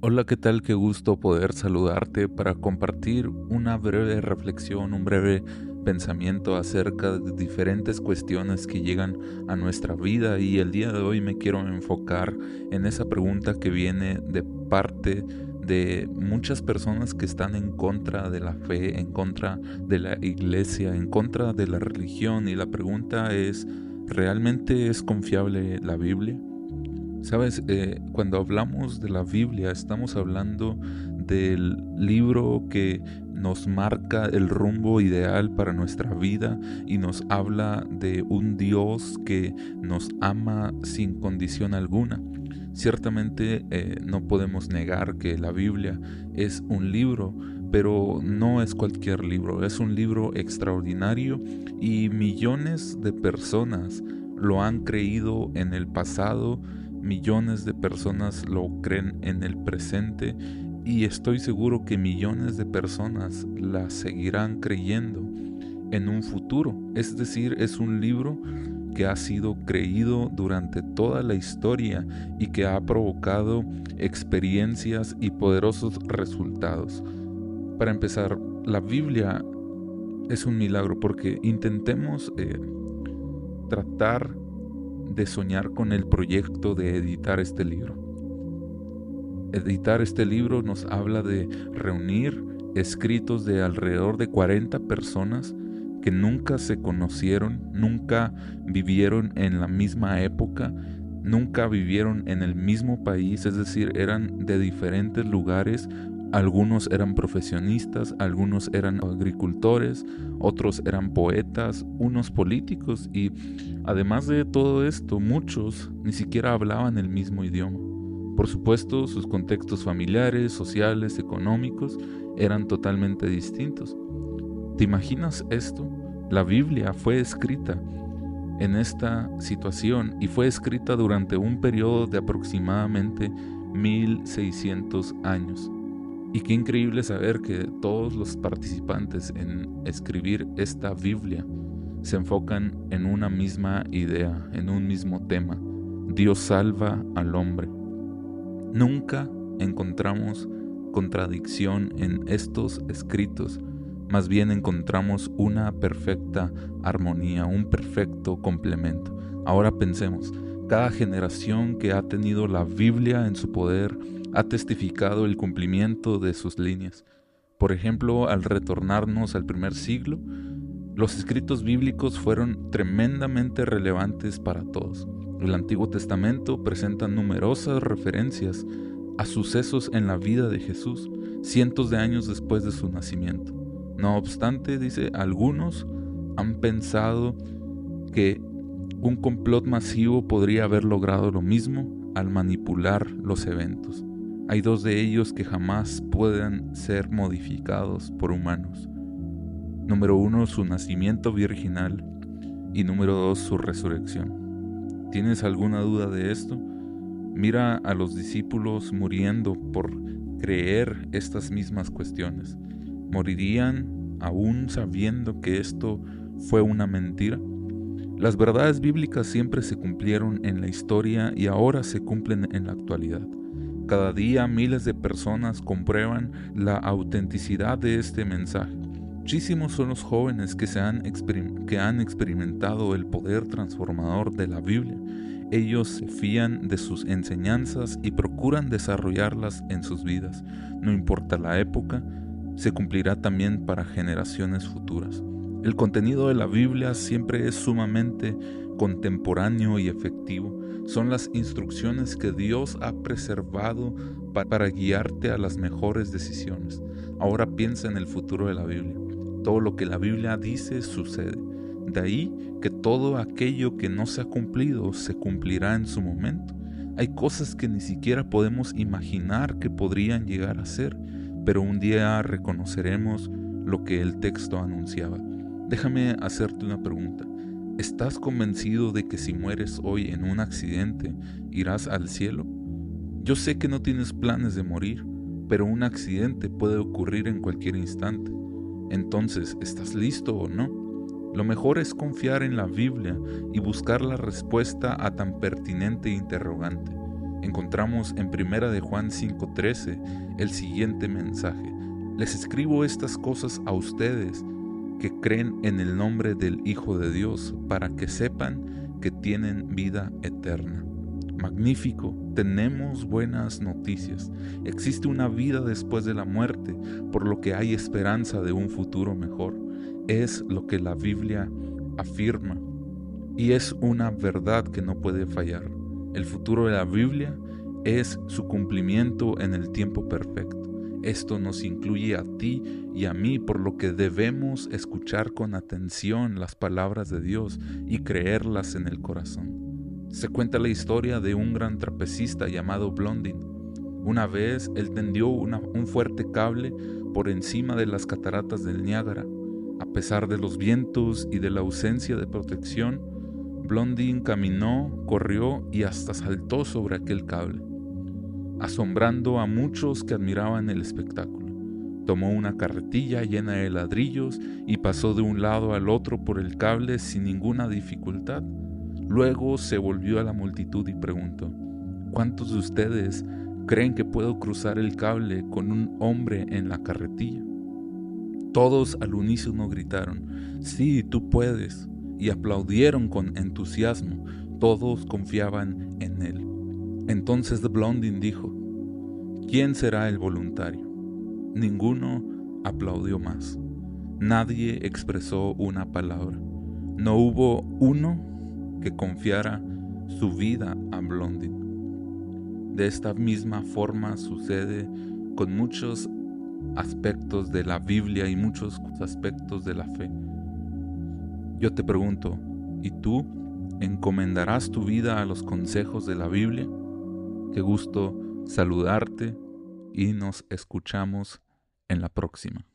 Hola, ¿qué tal? Qué gusto poder saludarte para compartir una breve reflexión, un breve pensamiento acerca de diferentes cuestiones que llegan a nuestra vida y el día de hoy me quiero enfocar en esa pregunta que viene de parte de muchas personas que están en contra de la fe, en contra de la iglesia, en contra de la religión y la pregunta es, ¿realmente es confiable la Biblia? Sabes, eh, cuando hablamos de la Biblia estamos hablando del libro que nos marca el rumbo ideal para nuestra vida y nos habla de un Dios que nos ama sin condición alguna. Ciertamente eh, no podemos negar que la Biblia es un libro, pero no es cualquier libro, es un libro extraordinario y millones de personas lo han creído en el pasado millones de personas lo creen en el presente y estoy seguro que millones de personas la seguirán creyendo en un futuro. Es decir, es un libro que ha sido creído durante toda la historia y que ha provocado experiencias y poderosos resultados. Para empezar, la Biblia es un milagro porque intentemos eh, tratar de soñar con el proyecto de editar este libro. Editar este libro nos habla de reunir escritos de alrededor de 40 personas que nunca se conocieron, nunca vivieron en la misma época, nunca vivieron en el mismo país, es decir, eran de diferentes lugares, algunos eran profesionistas, algunos eran agricultores, otros eran poetas, unos políticos y además de todo esto, muchos ni siquiera hablaban el mismo idioma. Por supuesto, sus contextos familiares, sociales, económicos eran totalmente distintos. ¿Te imaginas esto? La Biblia fue escrita en esta situación y fue escrita durante un periodo de aproximadamente 1600 años. Y qué increíble saber que todos los participantes en escribir esta Biblia se enfocan en una misma idea, en un mismo tema. Dios salva al hombre. Nunca encontramos contradicción en estos escritos, más bien encontramos una perfecta armonía, un perfecto complemento. Ahora pensemos, cada generación que ha tenido la Biblia en su poder ha testificado el cumplimiento de sus líneas. Por ejemplo, al retornarnos al primer siglo, los escritos bíblicos fueron tremendamente relevantes para todos. El Antiguo Testamento presenta numerosas referencias a sucesos en la vida de Jesús cientos de años después de su nacimiento. No obstante, dice, algunos han pensado que un complot masivo podría haber logrado lo mismo al manipular los eventos. Hay dos de ellos que jamás pueden ser modificados por humanos. Número uno, su nacimiento virginal y número dos, su resurrección. ¿Tienes alguna duda de esto? Mira a los discípulos muriendo por creer estas mismas cuestiones. ¿Morirían aún sabiendo que esto fue una mentira? Las verdades bíblicas siempre se cumplieron en la historia y ahora se cumplen en la actualidad. Cada día miles de personas comprueban la autenticidad de este mensaje. Muchísimos son los jóvenes que, se han, que han experimentado el poder transformador de la Biblia. Ellos se fían de sus enseñanzas y procuran desarrollarlas en sus vidas. No importa la época, se cumplirá también para generaciones futuras. El contenido de la Biblia siempre es sumamente contemporáneo y efectivo. Son las instrucciones que Dios ha preservado para guiarte a las mejores decisiones. Ahora piensa en el futuro de la Biblia. Todo lo que la Biblia dice sucede. De ahí que todo aquello que no se ha cumplido se cumplirá en su momento. Hay cosas que ni siquiera podemos imaginar que podrían llegar a ser, pero un día reconoceremos lo que el texto anunciaba. Déjame hacerte una pregunta. ¿Estás convencido de que si mueres hoy en un accidente irás al cielo? Yo sé que no tienes planes de morir, pero un accidente puede ocurrir en cualquier instante. Entonces, ¿estás listo o no? Lo mejor es confiar en la Biblia y buscar la respuesta a tan pertinente interrogante. encontramos en 1 de Juan 5:13 el siguiente mensaje. Les escribo estas cosas a ustedes que creen en el nombre del Hijo de Dios para que sepan que tienen vida eterna. Magnífico, tenemos buenas noticias. Existe una vida después de la muerte, por lo que hay esperanza de un futuro mejor. Es lo que la Biblia afirma y es una verdad que no puede fallar. El futuro de la Biblia es su cumplimiento en el tiempo perfecto. Esto nos incluye a ti y a mí, por lo que debemos escuchar con atención las palabras de Dios y creerlas en el corazón. Se cuenta la historia de un gran trapecista llamado Blondin. Una vez él tendió un fuerte cable por encima de las cataratas del Niágara. A pesar de los vientos y de la ausencia de protección, Blondin caminó, corrió y hasta saltó sobre aquel cable asombrando a muchos que admiraban el espectáculo. Tomó una carretilla llena de ladrillos y pasó de un lado al otro por el cable sin ninguna dificultad. Luego se volvió a la multitud y preguntó, ¿cuántos de ustedes creen que puedo cruzar el cable con un hombre en la carretilla? Todos al unísono gritaron, sí, tú puedes, y aplaudieron con entusiasmo. Todos confiaban en él. Entonces Blondin dijo, ¿quién será el voluntario? Ninguno aplaudió más. Nadie expresó una palabra. No hubo uno que confiara su vida a Blondin. De esta misma forma sucede con muchos aspectos de la Biblia y muchos aspectos de la fe. Yo te pregunto, ¿y tú encomendarás tu vida a los consejos de la Biblia? Qué gusto saludarte y nos escuchamos en la próxima.